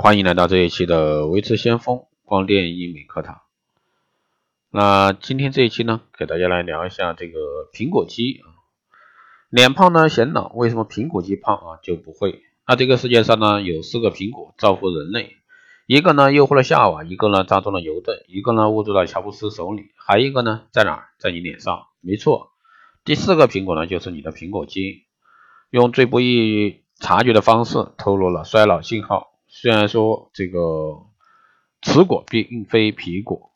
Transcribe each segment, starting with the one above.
欢迎来到这一期的维持先锋光电医美课堂。那今天这一期呢，给大家来聊一下这个苹果肌啊，脸胖呢显老，为什么苹果肌胖啊就不会？那这个世界上呢有四个苹果造福人类，一个呢诱惑了夏娃，一个呢扎中了牛顿，一个呢握住了乔布斯手里，还一个呢在哪儿？在你脸上，没错，第四个苹果呢就是你的苹果肌，用最不易察觉的方式透露了衰老信号。虽然说这个雌果并非皮果，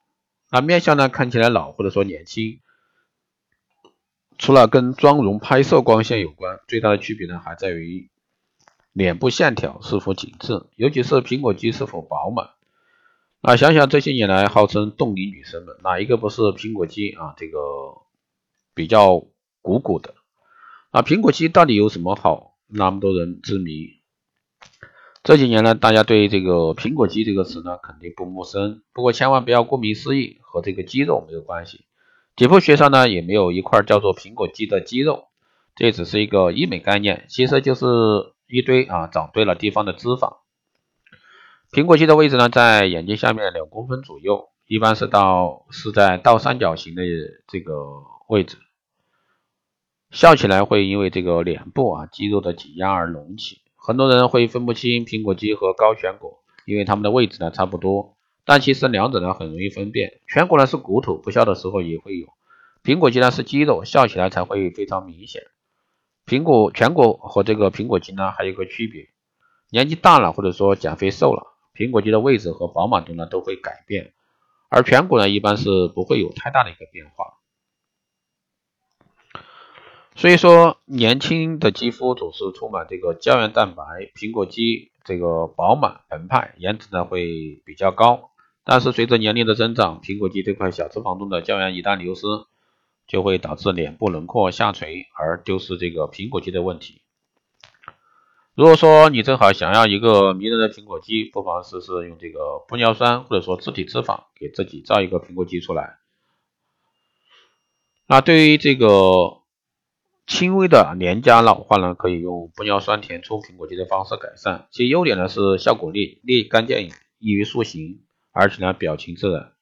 那面相呢看起来老或者说年轻，除了跟妆容、拍摄光线有关，最大的区别呢还在于脸部线条是否紧致，尤其是苹果肌是否饱满。那想想这些年来号称冻龄女神们，哪一个不是苹果肌啊？这个比较鼓鼓的。啊苹果肌到底有什么好？那么多人之谜。这几年呢，大家对这个苹果肌这个词呢肯定不陌生，不过千万不要顾名思义，和这个肌肉没有关系。解剖学上呢也没有一块叫做苹果肌的肌肉，这只是一个医美概念，其实就是一堆啊长对了地方的脂肪。苹果肌的位置呢在眼睛下面两公分左右，一般是到是在倒三角形的这个位置。笑起来会因为这个脸部啊肌肉的挤压而隆起。很多人会分不清苹果肌和高颧骨，因为它们的位置呢差不多，但其实两者呢很容易分辨。颧骨呢是骨头，不笑的时候也会有；苹果肌呢是肌肉，笑起来才会非常明显。苹果颧骨和这个苹果肌呢还有个区别，年纪大了或者说减肥瘦了，苹果肌的位置和饱满度呢都会改变，而颧骨呢一般是不会有太大的一个变化。所以说，年轻的肌肤总是充满这个胶原蛋白，苹果肌这个饱满澎湃，颜值呢会比较高。但是随着年龄的增长，苹果肌这块小脂肪中的胶原一旦流失，就会导致脸部轮廓下垂，而丢失这个苹果肌的问题。如果说你正好想要一个迷人的苹果肌，不妨试试用这个玻尿酸或者说自体脂肪给自己造一个苹果肌出来。那对于这个。轻微的脸颊老化呢，可以用玻尿酸填充苹果肌的方式改善。其优点呢是效果立立竿见影，易于塑形，而且呢表情自然。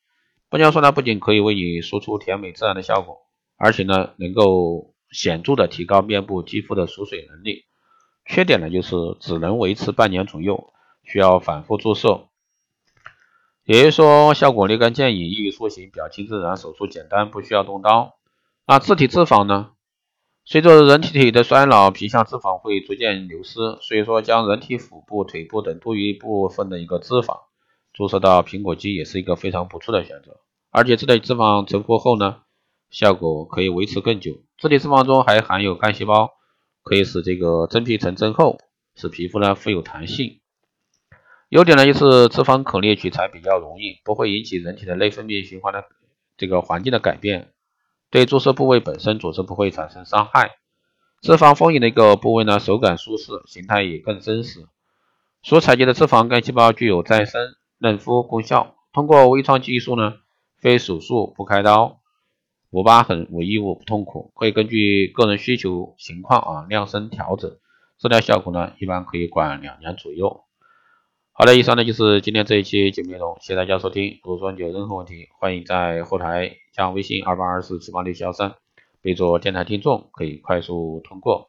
玻尿酸呢不仅可以为你输出甜美自然的效果，而且呢能够显著的提高面部肌肤的锁水能力。缺点呢就是只能维持半年左右，需要反复注射。也就是说，效果立竿见影，易于塑形，表情自然，手术简单，不需要动刀。那自体脂肪呢？随着人体体的衰老，皮下脂肪会逐渐流失，所以说将人体腹部、腿部等多余部分的一个脂肪注射到苹果肌也是一个非常不错的选择。而且这类脂肪成活后呢，效果可以维持更久。这类脂肪中还含有干细胞，可以使这个真皮层增厚，使皮肤呢富有弹性。优点呢就是脂肪可裂取材比较容易，不会引起人体的内分泌循环的这个环境的改变。对注射部位本身组织不会产生伤害，脂肪丰盈的一个部位呢，手感舒适，形态也更真实。所采集的脂肪干细胞具有再生、嫩肤功效。通过微创技术呢，非手术不开刀，无疤痕、无异物、不痛苦，可以根据个人需求情况啊量身调整，治疗效果呢一般可以管两年左右。好的，以上呢就是今天这一期节目内容，谢谢大家收听。如果说你有任何问题，欢迎在后台加微信二八二四七八六七幺三，备注电台听众，可以快速通过。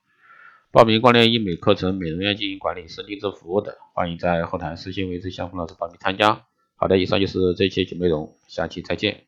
报名光联医美课程、美容院经营管理、师定制服务的，欢迎在后台私信维持相锋老师报名参加。好的，以上就是这一期节目内容，下期再见。